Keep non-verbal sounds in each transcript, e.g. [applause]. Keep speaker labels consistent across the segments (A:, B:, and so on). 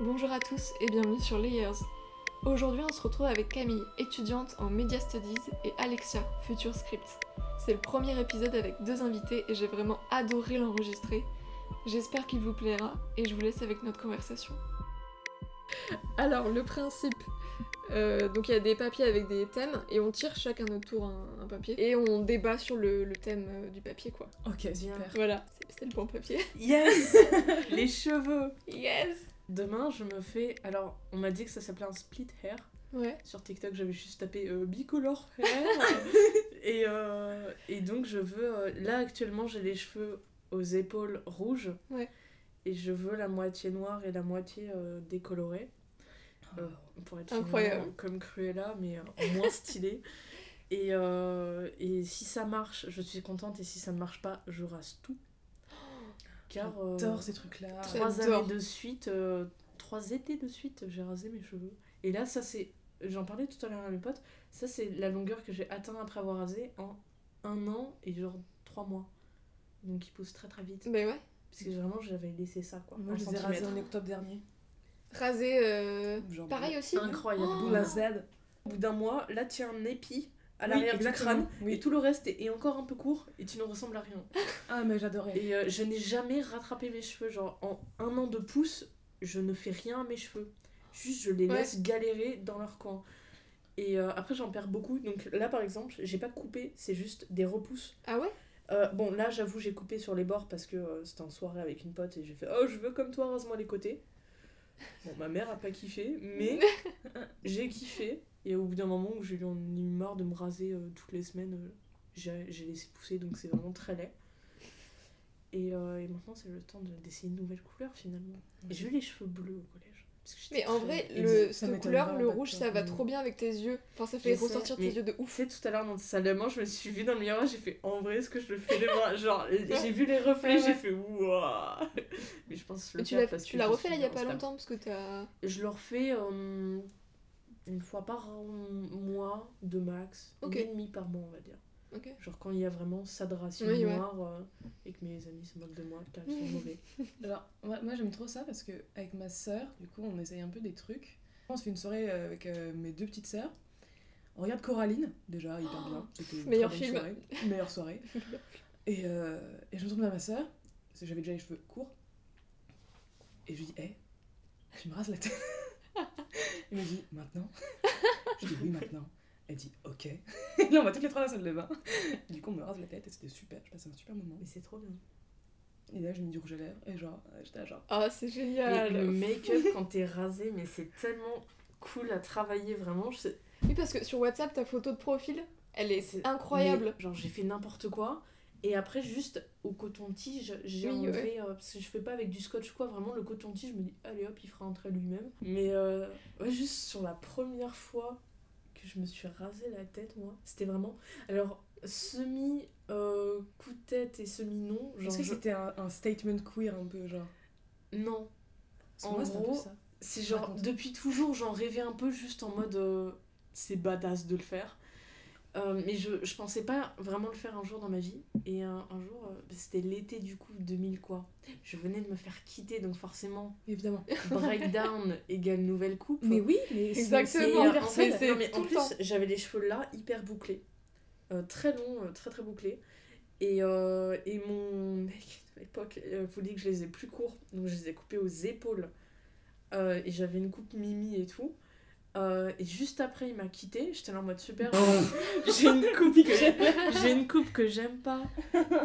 A: Bonjour à tous et bienvenue sur Layers. Aujourd'hui, on se retrouve avec Camille, étudiante en Media Studies, et Alexia, future script. C'est le premier épisode avec deux invités et j'ai vraiment adoré l'enregistrer. J'espère qu'il vous plaira et je vous laisse avec notre conversation. Alors, le principe. euh, donc il y a des papiers avec des thèmes et on tire chacun notre tour un, un papier et on débat sur le, le thème euh, du papier quoi.
B: Ok, super.
A: Voilà, c'est- c'était le bon papier.
B: Yes [laughs] Les cheveux
A: Yes
B: Demain, je me fais. Alors, on m'a dit que ça s'appelait un split hair.
A: Ouais.
B: Sur TikTok, j'avais juste tapé euh, bicolor hair. [laughs] et, euh, et donc, je veux. euh, Là, actuellement, j'ai les cheveux aux épaules rouges.
A: Ouais.
B: Et je veux la moitié noire et la moitié euh, décolorée. Euh, pour être
A: Incroyable.
B: finalement comme Cruella, mais euh, moins [laughs] stylé. Et, euh, et si ça marche, je suis contente. Et si ça ne marche pas, je rase tout. Car. euh,
C: J'adore ces trucs-là.
B: trois
A: J'adore.
B: années de suite, euh, trois étés de suite, j'ai rasé mes cheveux. Et là, ça c'est, j'en parlais tout à l'heure à mes potes, ça c'est la longueur que j'ai atteint après avoir rasé en un an et genre trois mois. Donc ils poussent très très vite.
A: Bah ouais.
B: Parce que vraiment j'avais laissé ça quoi.
C: Moi, je les ai rasés en octobre dernier.
A: Rasé, euh, pareil aussi
B: Incroyable.
A: Oh
C: Boule à Z.
B: Au bout d'un mois, là tu as un épi à
C: Oui,
B: l'arrière du crâne
C: Oui.
B: et tout le reste est, est encore un peu court et tu ne ressembles à rien. [laughs]
C: Ah, mais j'adorais.
B: Et euh, je n'ai jamais rattrapé mes cheveux. Genre, en un an de pouce, je ne fais rien à mes cheveux. Juste, je les
A: Ouais.
B: laisse galérer dans leur coin. Et euh, après, j'en perds beaucoup. Donc là, par exemple, j'ai pas coupé, c'est juste des repousses.
A: Ah ouais?
B: Euh, bon, là, j'avoue, j'ai coupé sur les bords parce que c'était en soirée avec une pote et j'ai fait Oh, je veux comme toi, rase-moi les côtés. Bon, ma mère a pas kiffé, mais [laughs] [laughs] j'ai kiffé. Et au bout d'un moment où j'ai eu en eu marre de me raser euh, toutes les semaines, euh, j'ai laissé pousser, donc c'est vraiment très laid. Et, euh, et maintenant, c'est le temps de- d'essayer une nouvelle couleur finalement. Et J'ai eu les cheveux bleus au collège.
A: Mais en vrai, le, cette couleur, le rouge, ça va
C: mais-
A: trop bien avec tes yeux. Enfin, ça fait
B: Je sais,
A: ressortir
B: mais-
A: tes yeux de ouf.
B: savez, tout à l'heure dans la salle de bain, je me suis vue dans le miroir, j'ai fait en vrai, est-ce que je le fais les [laughs] bras Genre, j'ai vu les reflets,
A: Ouais,
B: j'ai fait waouh Mais je pense que
A: Mais
B: le
A: tu
B: parce
A: tu l'as refait là il y a pas longtemps parce que t'as.
B: Je le refais euh, une fois par mois de max, une et demie par mois, on va dire. Genre quand il y a vraiment ça de
A: Oui, ouais.
B: noires euh, et que mes amis se moquent de moi car ils sont mauvais. [laughs]
C: Alors, moi, moi, j'aime trop ça parce que avec ma sœur, du coup, on essaye un peu des trucs. On se fait une soirée euh, avec euh, mes deux petites sœurs. On regarde Coraline, déjà, hyper bien. C'était une
A: Meilleur
C: très bonne
A: film.
C: soirée. Meilleure soirée. [laughs] Et, euh, et je me tourne vers ma sœur, parce que j'avais déjà les cheveux courts. Et je lui dis, hé, tu me rases la tête. [laughs] [laughs] Elle me dit, maintenant [laughs] Je dis, oui, maintenant. Elle dit, ok. Et [laughs] là, on va toutes les trois à la salle de bain. Du coup, on me rase la tête et c'était super. Je passais un super moment.
B: Mais c'est trop bien.
C: Et là, j'ai mis du rouge à lèvres et genre, euh, j'étais genre,
A: Ah, c'est
B: Mais
A: génial.
B: le make-up quand t'es rasé, mais c'est tellement cool à travailler vraiment. Je sais-
A: Oui, parce que sur WhatsApp, ta photo de profil, elle est
B: C'est-
A: incroyable.
B: Mais, genre j'ai fait n'importe quoi et après juste au coton-tige j'ai
A: Oui,
B: enlevé euh, parce que je fais pas avec du scotch quoi vraiment le coton-tige je me dis allez hop il fera entrer lui-même. Mais euh, ouais, juste sur la première fois que je me suis rasé la tête moi c'était vraiment alors semi euh, coup de tête et semi non
C: Est-ce que
B: je-
C: c'était un, un statement queer un peu, genre?
B: Non. En
C: moi,
B: gros. C'est genre, depuis toujours, j'en rêvais un peu juste en mode c'est badass de le faire. Euh, mais je, je pensais pas vraiment le faire un jour dans ma vie. Et un, un jour, euh, c'était l'été du coup, 2000 quoi. Je venais de me faire quitter, donc forcément,
C: Évidemment.
B: breakdown [laughs] égale nouvelle coupe.
C: Mais oui, mais
A: Exactement.
B: Euh, en fait, non, mais en plus, j'avais les cheveux là, hyper bouclés. Euh, très longs, très très bouclés. Et, et mon mec à l'époque voulait que je les ai plus courts, donc je les ai coupés aux épaules. Et j'avais une coupe mimi et tout. Euh, et juste après, il m'a quitté. J'étais là en mode super. [laughs] j'ai une coupe que j'ai une coupe que j'aime pas.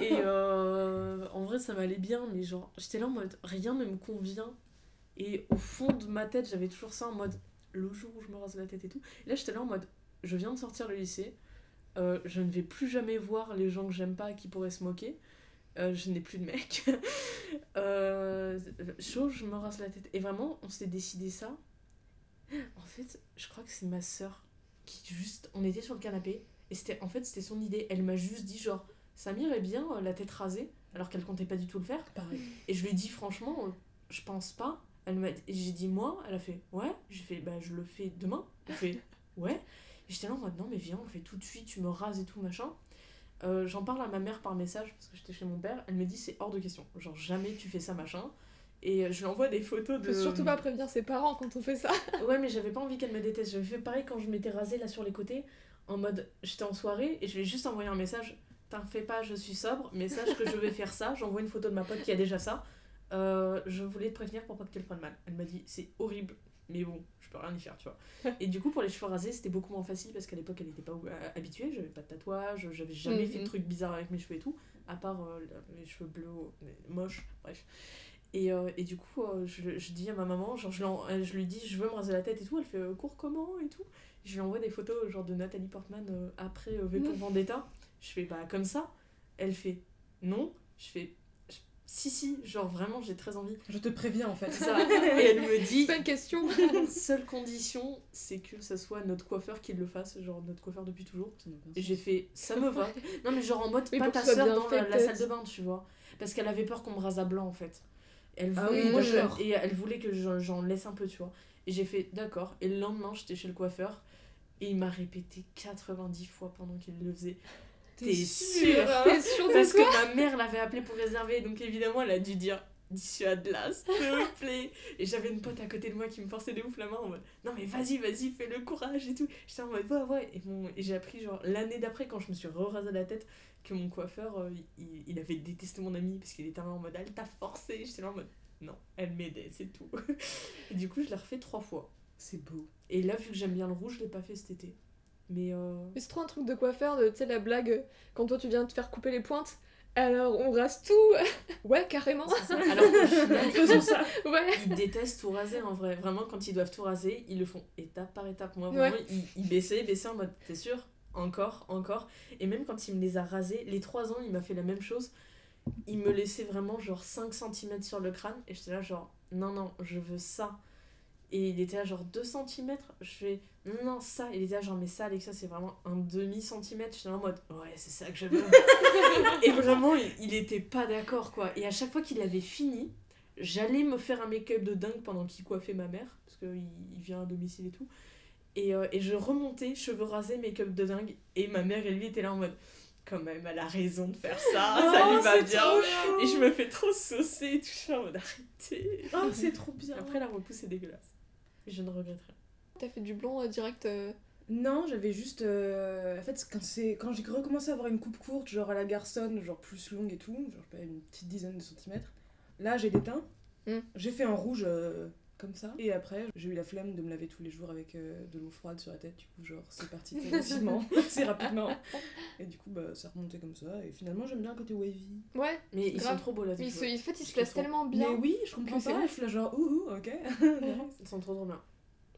B: Et euh, en vrai, ça m'allait bien, mais genre, j'étais là en mode rien ne me convient. Et au fond de ma tête, j'avais toujours ça en mode le jour où je me rase la tête et tout. Et là, j'étais là en mode je viens de sortir le lycée. euh, je ne vais plus jamais voir les gens que j'aime pas qui pourraient se moquer. Euh, je n'ai plus de mec. [laughs] euh, chaud, je me rase la tête. Et vraiment, on s'est décidé ça. En fait, je crois que c'est ma soeur qui juste. On était sur le canapé. Et c'était en fait, c'était son idée. Elle m'a juste dit genre, ça m'irait bien euh, la tête rasée. Alors qu'elle comptait pas du tout le faire.
C: Pareil.
B: Et je lui ai dit franchement, euh, je pense pas. Elle m'a et j'ai dit moi, elle a fait ouais. J'ai fait bah je le fais demain. Elle fait ouais. Et j'étais là en mode non mais viens on le fait tout de suite, tu me rases et tout machin. Euh, J'en parle à ma mère par message parce que j'étais chez mon père. Elle me dit c'est hors de question. Genre jamais tu fais ça machin. Et je lui envoie des photos de.
A: Faut surtout pas prévenir ses parents quand on fait ça. [laughs]
B: Ouais, mais j'avais pas envie qu'elle me déteste. J'avais fait pareil quand je m'étais rasée là sur les côtés, en mode j'étais en soirée et je lui ai juste envoyé un message. T'en fais pas, je suis sobre, mais sache que je vais faire ça. J'envoie une photo de ma pote qui a déjà ça. Euh, je voulais te prévenir pour pas que tu le prennes mal. Elle m'a dit c'est horrible, mais bon, je peux rien y faire, tu vois. [laughs] Et du coup, pour les cheveux rasés, c'était beaucoup moins facile parce qu'à l'époque, elle était pas euh, habituée. J'avais pas de tatouage, j'avais jamais fait de
A: Mhm.
B: trucs bizarres avec mes cheveux et tout, à part euh, les cheveux bleus, moches, bref. Et, euh, et du coup, euh, je, je dis à ma maman, genre, je, l'en- je lui dis, je veux me raser la tête et tout. Elle fait, euh, cours comment et tout. Je lui envoie des photos, genre, de Nathalie Portman euh, après euh, V pour. Vendetta. Je fais, bah, comme ça. Elle fait, non. Je fais, si, si, genre, vraiment, j'ai très envie.
C: Je te préviens en fait.
B: Ça. Et elle me dit,
A: pas une question. [laughs]
B: seule condition, c'est que ce soit notre coiffeur qui le fasse, genre, notre coiffeur depuis toujours.
C: Ça
B: Et j'ai fait, ça me va. [laughs] Non, mais genre en mode, pas ta soeur dans
A: fait,
B: la, salle de bain, tu vois. Parce qu'elle avait peur qu'on me rase à blanc, en fait. Elle
C: Ah
B: voulait,
C: oui,
B: moi, je-
C: d'accord.
B: et elle voulait que j'en laisse un peu, tu vois. Et j'ai fait, d'accord. Et le lendemain, j'étais chez le coiffeur. Et il m'a répété 90 fois pendant qu'il le faisait. T'es sûre
A: T'es sûre de
B: Parce que ma mère l'avait appelé pour réserver, donc évidemment, elle a dû dire dissuade-la, s'il te [laughs] plaît. Et j'avais une pote à côté de moi qui me forçait de ouf la main en mode non, mais vas-y, vas-y, fais le courage et tout. J'étais en mode ouais, ouais. Et, j'ai appris, genre, l'année d'après, quand je me suis re-rasé la tête, que mon coiffeur, euh, il, il avait détesté mon ami parce qu'il était en mode elle t'a forcé. J'étais là en mode non, elle m'aidait, c'est tout. [laughs] et du coup, je l'ai refait trois fois.
C: C'est beau.
B: Et là, vu que j'aime bien le rouge, je l'ai pas fait cet été. Mais euh,
A: Mais c'est trop un truc de coiffeur, de, tu sais, la blague, euh, quand toi tu viens te faire couper les pointes, alors on rase tout [laughs] Ouais, carrément
B: c'est ça. [laughs] alors
C: Faisons ça.
A: Ouais
B: ils détestent tout raser en vrai. Vraiment, quand ils doivent tout raser, ils le font étape par étape. Moi,
A: Ouais.
B: vraiment, ils, ils baissaient, baissaient en mode T'es sûr? Encore, encore. Et même quand il me les a rasés, les 3 ans, il m'a fait la même chose. Il me laissait vraiment genre 5 cm sur le crâne. Et j'étais là, genre Non, non, je veux ça. Et il était à genre 2 cm. Je fais Non, non, ça. Il était à genre Mais ça, Alexa, c'est vraiment un demi-centimètre. J'étais là en mode Ouais, c'est ça que je veux. [laughs] et vraiment, il, il était pas d'accord, quoi. Et à chaque fois qu'il avait fini, j'allais me faire un make-up de dingue pendant qu'il coiffait ma mère, parce qu'il il vient à domicile et tout. Et, euh, et je remontais, cheveux rasés, make-up de dingue, et ma mère et lui étaient là en mode, quand même, elle a raison de faire ça, [laughs] ça
C: Oh,
B: lui va
C: c'est
B: bien. Et je me fais trop saucer et tout, suis en mode, arrêtez.
C: Oh, c'est trop bien.
B: Après, la repousse est dégueulasse. Et je ne regretterai.
A: T'as fait du blond euh, direct euh,
C: Non, j'avais juste. euh, En fait, quand, c'est- quand j'ai recommencé à avoir une coupe courte, genre à la garçonne, genre plus longue et tout, genre une petite dizaine de centimètres, là j'ai déteint.
A: Mm.
C: J'ai fait un rouge euh, comme ça. Et après, j'ai eu la flemme de me laver tous les jours avec euh, de l'eau froide sur la tête. Du coup, genre, c'est parti progressivement, assez [laughs] [laughs] rapidement. Et du coup, bah, ça remontait comme ça. Et finalement, j'aime bien le côté wavy.
A: Ouais,
B: Mais ils
A: Grave.
B: sont trop beaux là,
A: mais
B: tes
A: il se, en fait, il se
B: Je
A: place
B: comprends.
A: tellement bien.
C: Mais oui, je comprends
A: c'est
C: pas.
A: ouf.
C: Je suis là, genre, ouh, ouh, ok. [laughs]
B: Ils sont trop trop bien.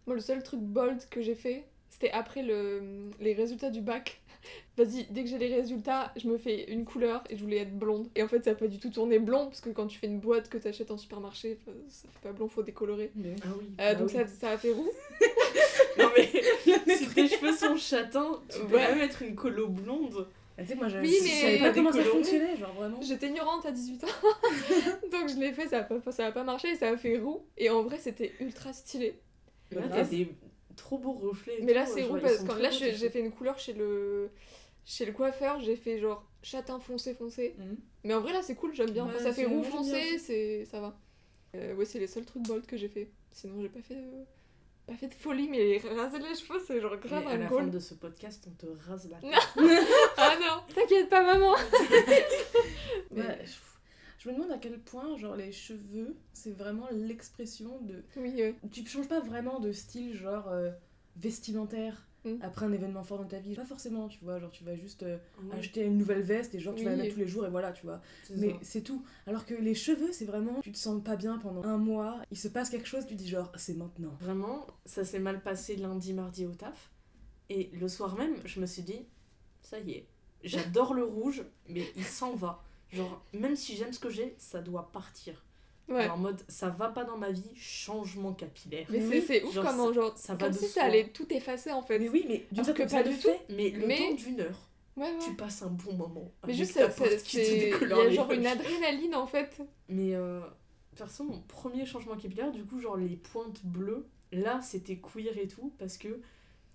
A: Moi, le seul truc bold que j'ai fait, c'était après le, les résultats du bac. Vas-y, dès que j'ai les résultats, je me fais une couleur et je voulais être blonde. Et en fait, ça a pas du tout tourné blond, parce que quand tu fais une boîte que t'achètes en supermarché, ça fait pas blond, faut décolorer.
C: Mais-
B: Ah oui.
A: Euh,
B: bah
A: donc
B: oui.
A: ça, ça a fait roux. [laughs]
B: Non mais, [laughs] si tes cheveux sont châtains, tu peux
A: Ouais.
B: même mettre une colo blonde.
C: Ah, Tu sais, moi, je
A: Oui,
C: je
A: mais-
C: savais pas comment ça fonctionnait, genre vraiment.
A: J'étais ignorante à 18 ans. [laughs] donc je l'ai fait, ça a, pas, ça a pas marché et ça a fait roux. Et en vrai, c'était ultra stylé.
B: Là,
C: Bah,
B: t'as des trop beaux reflets. et
A: Mais là, c'est roux parce que là,
B: beaux,
A: j'ai fait une couleur chez le, chez le coiffeur, j'ai fait genre châtain foncé foncé.
C: Mhm.
A: Mais en vrai, là, c'est cool, j'aime bien.
C: Ouais,
A: Quand ça fait roux foncé, c'est ça va. Euh, ouais, c'est les seuls trucs bold que j'ai fait. Sinon, j'ai pas fait de... pas fait de folie, mais raser les cheveux, c'est genre grave
B: Mais à
A: un
B: la
A: goal.
B: fin de ce podcast, on te rase la [laughs] tête.
A: Ah non, t'inquiète pas, maman. [laughs] [laughs] Mais-
C: Ouais, je, je me demande à quel point, genre, les cheveux, c'est vraiment l'expression de.
A: Oui.
C: Tu changes pas vraiment de style, genre, euh, vestimentaire
A: Mm.
C: après un événement fort dans ta vie. Pas forcément, tu vois. Genre, tu vas juste euh,
B: Oui,
C: acheter une nouvelle veste et genre, tu vas la mettre tous les jours et voilà, tu vois. Mais c'est tout. Alors que les cheveux, c'est vraiment. Tu te sens pas bien pendant un mois, il se passe quelque chose, tu dis, genre, c'est maintenant.
B: Vraiment, ça s'est mal passé lundi, mardi au taf. Et le soir même, je me suis dit, ça y est, j'adore le rouge, mais il s'en va. Genre, même si j'aime ce que j'ai, ça doit partir.
A: Ouais.
B: En mode, ça va pas dans ma vie, changement capillaire.
A: Mais
C: Oui,
A: c'est ouf
B: genre,
A: comment, genre,
B: ça va
A: comme si ça allait tout effacer en fait.
C: Mais oui, mais
A: Alors que
C: certaine
A: pas du
C: le fait.
B: Mais le
A: Mais-
B: temps d'une heure,
A: Ouais, ouais.
B: tu passes un bon moment.
A: Mais juste, ça- ça-. Il y a genre une adrénaline en fait.
B: Mais euh, perso, mon premier changement capillaire, du coup, genre les pointes bleues, là c'était queer et tout, parce que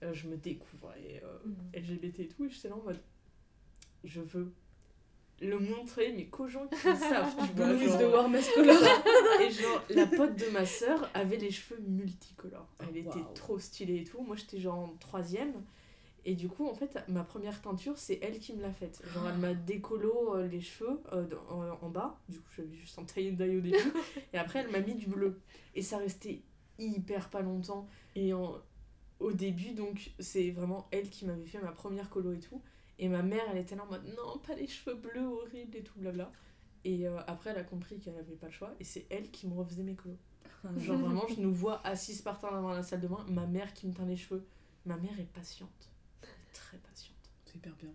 B: euh, je me découvrais euh,
C: Mhm.
B: LGBT et tout, et j'étais là en mode je veux le montrer, mais qu'aux gens qui savent, tu vois. Genre,
C: de War.
B: Et genre, la pote de ma sœur avait les cheveux multicolores. Elle
C: Oh,
B: était trop stylée et tout. Moi, j'étais genre en troisième. Et du coup, en fait, ma première teinture, c'est elle qui me l'a faite. Genre, elle m'a décolo euh, les cheveux euh, dans- en, en bas. Du coup, j'avais juste un taille d'ail au début. [laughs] et après, elle m'a mis du bleu. Et ça restait hyper pas longtemps. Et en- au début, donc, c'est vraiment elle qui m'avait fait ma première colo et tout. Et ma mère, elle était là en mode non, pas les cheveux bleus horribles et tout, blabla. Et euh, après, elle a compris qu'elle avait pas le choix. Et c'est elle qui me refaisait mes colos. Genre [laughs] vraiment, je nous vois assises par terre dans la salle de bain, ma mère qui me teint les cheveux. Ma mère est patiente. Elle est très patiente.
C: C'est hyper bien.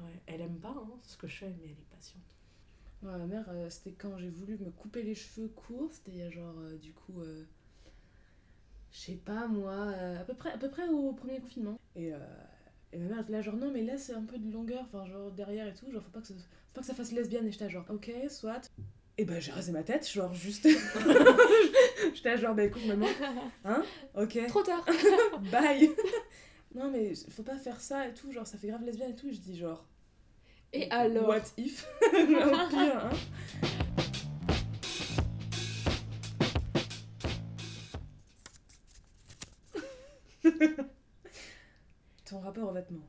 B: Ouais, elle aime pas hein, ce que je fais, mais elle est patiente.
C: Ouais, ma mère, euh, c'était quand j'ai voulu me couper les cheveux courts, c'était genre, euh, du coup, je sais pas moi, euh, à, peu près, à peu près au premier confinement. Et, euh, et ma mère était là, genre, non, mais laisse un peu de longueur, enfin, genre derrière et tout, genre, faut pas que ça, faut pas que ça fasse lesbienne. Et j'étais genre, ok, soit. Et bah, j'ai rasé ma tête, genre, juste. [laughs] j'étais genre, bah écoute, maman, hein, ok,
A: Trop tard. [laughs]
C: bye. non, mais faut pas faire ça et tout, genre, ça fait grave lesbienne et tout. Et je dis, genre,
A: Et alors
C: What if? [laughs] Au pire, hein Ton rapport aux vêtements.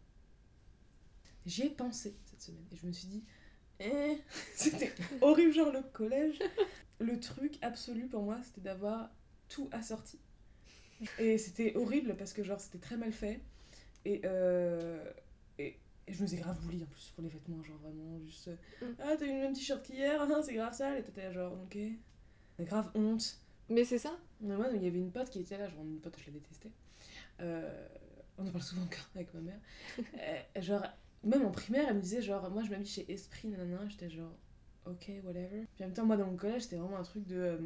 C: J'y ai pensé cette semaine et je me suis dit, eh, [laughs] c'était [laughs] horrible, genre le collège. Le truc absolu pour moi, c'était d'avoir tout assorti. Et c'était horrible parce que, genre, c'était très mal fait. Et, euh, et, et je me faisais grave bully en plus pour les vêtements, genre vraiment juste.
A: Mm.
C: Ah, t'as eu le même t-shirt qu'hier, ah, c'est grave sale. Et t'étais genre, ok. Mais grave honte.
A: Mais c'est ça
C: Mais moi, il y avait une pote qui était là, genre une pote, je la détestais. Euh, on en parle souvent encore avec ma mère. Euh, genre, même en primaire, elle me disait, genre, moi je m'habille chez Esprit, nanana. J'étais genre, ok, whatever. Puis en même temps, moi dans mon collège, c'était vraiment un truc de. euh,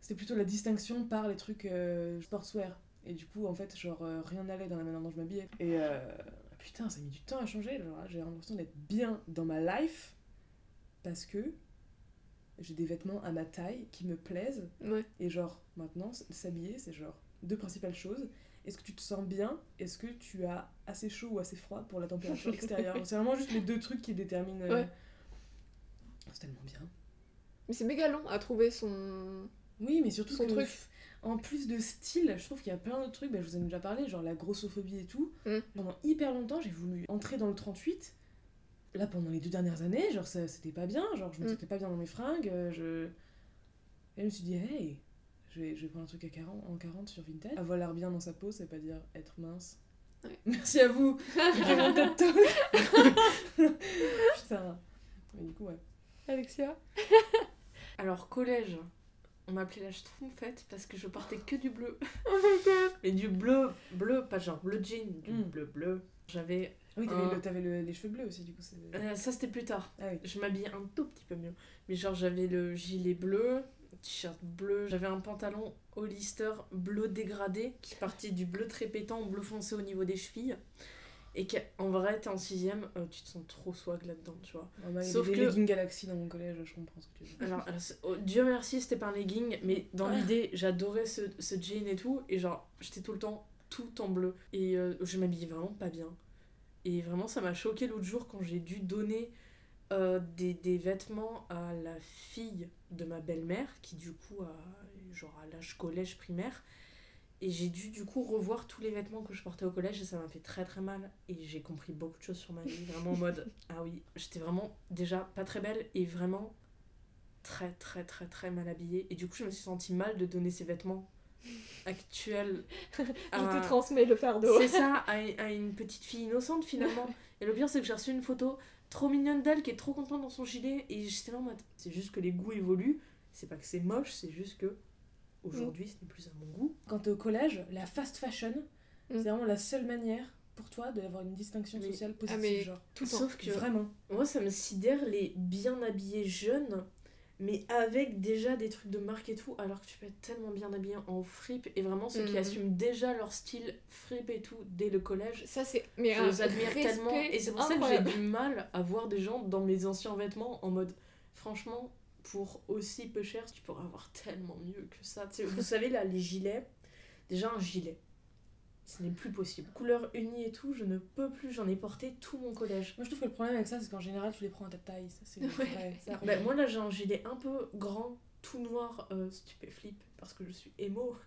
C: c'était plutôt la distinction par les trucs euh, sportswear. Et du coup, en fait, genre, rien n'allait dans la manière dont je m'habillais. Et putain, ça a mis du temps à changer. Genre, là, j'ai l'impression d'être bien dans ma life parce que j'ai des vêtements à ma taille qui me plaisent.
A: Ouais.
C: Et genre, maintenant, s'habiller, c'est genre deux principales choses. Est-ce que tu te sens bien? Est-ce que tu as assez chaud ou assez froid pour la température extérieure? C'est vraiment juste les deux trucs qui déterminent. euh,
A: Ouais.
C: C'est tellement bien.
A: Mais c'est méga long à trouver son,
C: Oui, mais surtout
A: son truc.
C: en plus de style, je trouve qu'il y a plein d'autres trucs, bah, je vous en ai déjà parlé, genre la grossophobie et tout.
A: Mm.
C: Pendant hyper longtemps, j'ai voulu entrer dans le 38. Là, pendant les deux dernières années, genre, ça- c'était pas bien, genre, je me
A: Mm.
C: sentais pas bien dans mes fringues. euh, Je... Et je me suis dit, hey, je vais, je vais prendre un truc à 40, en 40 sur Vinted. Avoir l'air bien dans sa peau, ça veut pas dire être mince.
A: Ouais. [laughs]
C: Merci à vous. [laughs] Putain. Mais du coup, ouais.
A: Alexia [laughs]
B: Alors, collège, on m'appelait la schtroumpfette parce que je portais que du bleu.
A: Oh my god
B: Mais du bleu, bleu, pas genre bleu jean, du
C: Mm.
B: bleu bleu. J'avais.
C: Ah Oui, t'avais,
B: Un-
C: le- t'avais le- les cheveux bleus aussi, du coup. c'est-
B: euh, ça, c'était plus tard.
C: Ah oui.
B: Je m'habillais un tout petit peu mieux. Mais genre, j'avais le gilet bleu, t-shirt bleu, j'avais un pantalon Hollister bleu dégradé qui partait du bleu très pétant au bleu foncé au niveau des chevilles. Et qu'en vrai, t'es en sixième, euh, tu te sens trop swag là-dedans, tu vois.
C: Ah, y
B: Sauf que-
C: leggings Galaxy dans mon collège, je comprends ce que tu veux dire.
B: Alors, oh, Dieu merci, c'était pas un legging, mais dans
C: Ouais.
B: l'idée, j'adorais ce, ce jean et tout, et genre, j'étais tout le temps tout en bleu. Et euh, je m'habillais vraiment pas bien. Et vraiment, ça m'a choqué l'autre jour quand j'ai dû donner euh, des, des vêtements à la fille de ma belle-mère, qui du coup a genre à l'âge collège primaire. Et j'ai dû du coup revoir tous les vêtements que je portais au collège et ça m'a fait très très mal. Et j'ai compris beaucoup de choses sur ma vie, vraiment en mode [laughs] ah oui, j'étais vraiment déjà pas très belle et vraiment très très très très mal habillée. Et du coup, je me suis sentie mal de donner ces vêtements actuels [laughs]
A: Je
B: à-
A: te transmets le fardeau.
B: c'est ça, à, à une petite fille innocente finalement. Et le pire, c'est que j'ai reçu une photo trop mignonne d'elle qui est trop contente dans son gilet. Et j'étais là en mode, c'est juste que les goûts évoluent. C'est pas que c'est moche, c'est juste que aujourd'hui, ce n'est plus à mon goût.
C: Quand t'es au collège, la fast fashion,
A: Mm.
C: c'est vraiment la seule manière pour toi d'avoir une distinction
B: Mais-
C: sociale positive.
A: Ah, mais
C: genre.
A: Tout le temps.
B: Sauf que
C: Vraiment.
B: moi, ça me sidère les bien habillés jeunes, mais avec déjà des trucs de marque et tout, alors que tu peux être tellement bien habillé en fripe. Et vraiment, ceux qui
A: Mhm.
B: assument déjà leur style fripe et tout dès le collège,
A: Ça, c'est. Mais
B: Je les admire tellement. Et c'est pour ça que j'ai du mal à voir des gens dans mes anciens vêtements en mode, franchement, pour aussi peu cher, tu pourrais avoir tellement mieux que ça. Vous savez, là, les gilets, déjà un gilet. Ce n'est plus possible. Couleur unie et tout, je ne peux plus, j'en ai porté tout mon collège.
C: Moi, je trouve que le problème avec ça, c'est qu'en général, tu les prends à ta taille. Ça, c'est
A: Ouais.
C: vrai. Ça
B: Bah, moi là j'ai un gilet un peu grand, tout noir, euh, stupéflip, parce que je suis émo. [laughs]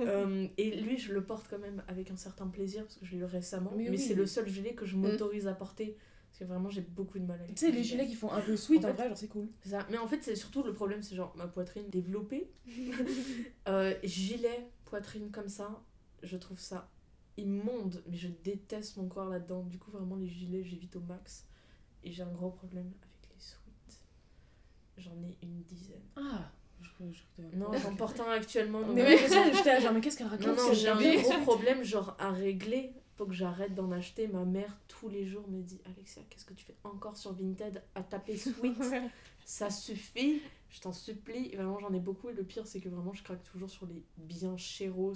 B: Euh, et lui je le porte quand même avec un certain plaisir, parce que je l'ai eu récemment.
C: Mais
B: Mais,
C: oui.
B: c'est le seul gilet que je m'autorise à porter, parce que vraiment j'ai beaucoup de mal avec
C: Tu sais, les
B: le
C: gilets qui font un peu sweet,
B: En
C: en,
B: fait-
C: vrai, genre, c'est cool.
B: C'est ça. Mais en fait c'est surtout le problème, c'est genre ma poitrine développée. [laughs] Euh, gilet, poitrine comme ça, je trouve ça immonde, mais je déteste mon corps là-dedans. Du coup, vraiment, les gilets, j'évite au max. Et j'ai un gros problème avec les sweats. J'en ai une dizaine.
C: Ah je, je,
B: Non, j'en porte un actuellement. donc-
C: Mais j'étais genre, qu'est-ce qu'elle raconte
B: Non, non, j'ai un gros problème, genre à régler. Faut que j'arrête d'en acheter. Ma mère, tous les jours, me dit Alexia, qu'est-ce que tu fais encore sur Vinted à taper sweet Ça suffit, je t'en supplie. Vraiment, j'en ai beaucoup. Et le pire, c'est que vraiment, je craque toujours sur les bien chéros.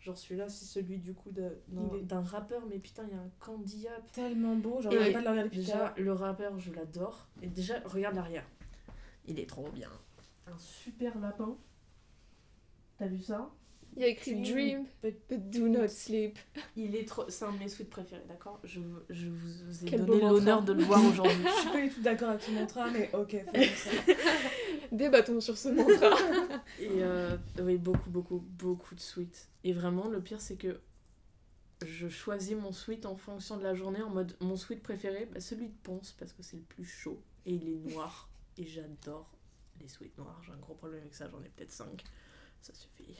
B: Genre celui-là, c'est celui du coup d'un rappeur. Mais putain, il y a un Candy Up.
C: Tellement beau, genre,
B: Et
C: j'arrête pas de le regarder
B: Déjà, le rappeur, je l'adore. Et déjà, regarde l'arrière. Il est trop bien. Un super lapin. T'as vu ça?
A: Il y a écrit
C: Dream,
A: Dream,
C: but-
A: but do not sleep.
B: Il est trop. C'est un de mes sweets préférés, d'accord? Je, vous- je vous ai
A: Quel
B: donné l'honneur de le voir aujourd'hui.
C: Je suis pas du tout d'accord avec ce mantra, mais ok, faisons [laughs] ça.
A: Débattons sur ce mantra. [laughs]
B: Et euh, oui, beaucoup, beaucoup, beaucoup de sweets. Et vraiment, le pire, c'est que je choisis mon sweet en fonction de la journée, en mode mon sweet préféré, bah, celui de Ponce, parce que c'est le plus chaud et il est noir. et j'adore les sweets noirs. J'ai un gros problème avec ça, j'en ai peut-être 5. Ça suffit.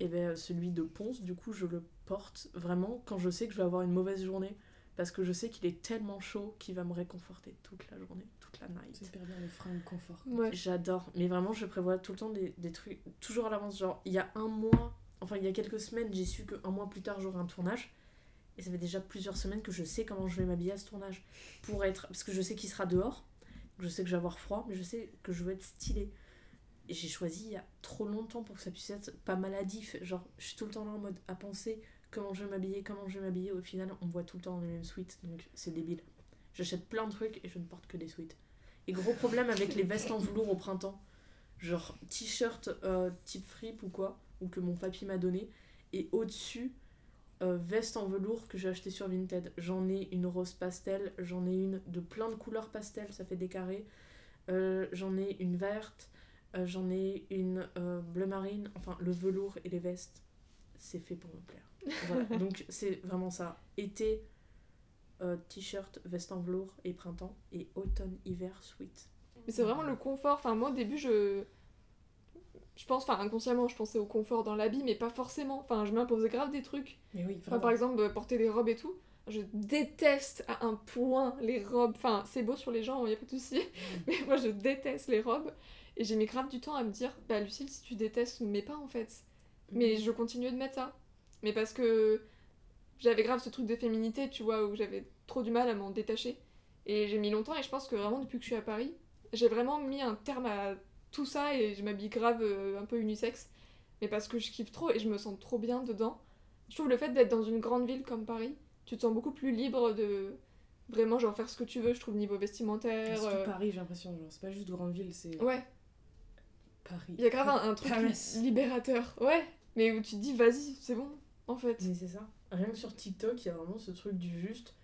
B: Et bien, celui de Ponce, du coup, je le porte vraiment quand je sais que je vais avoir une mauvaise journée. Parce que je sais qu'il est tellement chaud qu'il va me réconforter toute la journée, toute la night.
C: C'est hyper bien les fringues confort.
A: Ouais.
B: J'adore, mais vraiment je prévois tout le temps des, des trucs, toujours à l'avance. Genre, il y a un mois, enfin il y a quelques semaines, j'ai su qu'un mois plus tard j'aurai un tournage. Et ça fait déjà plusieurs semaines que je sais comment je vais m'habiller à ce tournage. Pour être. Parce que je sais qu'il sera dehors, je sais que je vais avoir froid, mais je sais que je veux être stylée. J'ai choisi il y a trop longtemps pour que ça puisse être pas maladif. Genre, je suis tout le temps là en mode à penser comment je vais m'habiller, comment je vais m'habiller. Au final, on voit tout le temps dans les mêmes suites, donc c'est débile. J'achète plein de trucs et je ne porte que des suites. Et gros problème avec les vestes en velours au printemps. Genre t-shirt euh, type fripe ou quoi, ou que mon papy m'a donné. Et au-dessus, euh, veste en velours que j'ai acheté sur Vinted. J'en ai une rose pastel, j'en ai une de plein de couleurs pastel, ça fait des carrés. Euh, j'en ai une verte, euh, j'en ai une euh, bleu marine. Enfin, le velours et les vestes, c'est fait pour me plaire. Voilà, [laughs] donc c'est vraiment ça. Été, euh, t-shirt, veste en velours et printemps. Et automne, hiver, sweat.
A: Mais c'est vraiment le confort. Enfin, moi, au début, je. Je pense, enfin, inconsciemment, je pensais au confort dans l'habit, mais pas forcément. Enfin, je m'imposais grave des trucs.
C: Mais oui,
A: Enfin, par exemple, porter des robes et tout. Je déteste à un point les robes. Enfin, c'est beau sur les gens, y a pas de souci. Mais moi, je déteste les robes. Et j'ai mis grave du temps à me dire, bah, Lucille, si tu détestes, mets pas en fait. Mais je continuais de mettre ça. Mais parce que j'avais grave ce truc de féminité, tu vois, où j'avais trop du mal à m'en détacher. Et j'ai mis longtemps, et je pense que vraiment, depuis que je suis à Paris, j'ai vraiment mis un terme à tout ça, et je m'habille grave euh, un peu unisexe. Mais parce que je kiffe trop, et je me sens trop bien dedans. Je trouve le fait d'être dans une grande ville comme Paris, tu te sens beaucoup plus libre de vraiment genre faire ce que tu veux, je trouve, niveau vestimentaire.
C: Surtout
A: euh,
C: Paris, j'ai l'impression. genre, C'est pas juste grande ville, c'est
A: Ouais,
C: Paris.
A: il y a grave un, un truc
C: Paris.
A: libérateur. Ouais, mais où tu te dis, vas-y, c'est bon, en fait.
B: Mais c'est ça. Rien que sur TikTok, il y a vraiment ce truc du juste.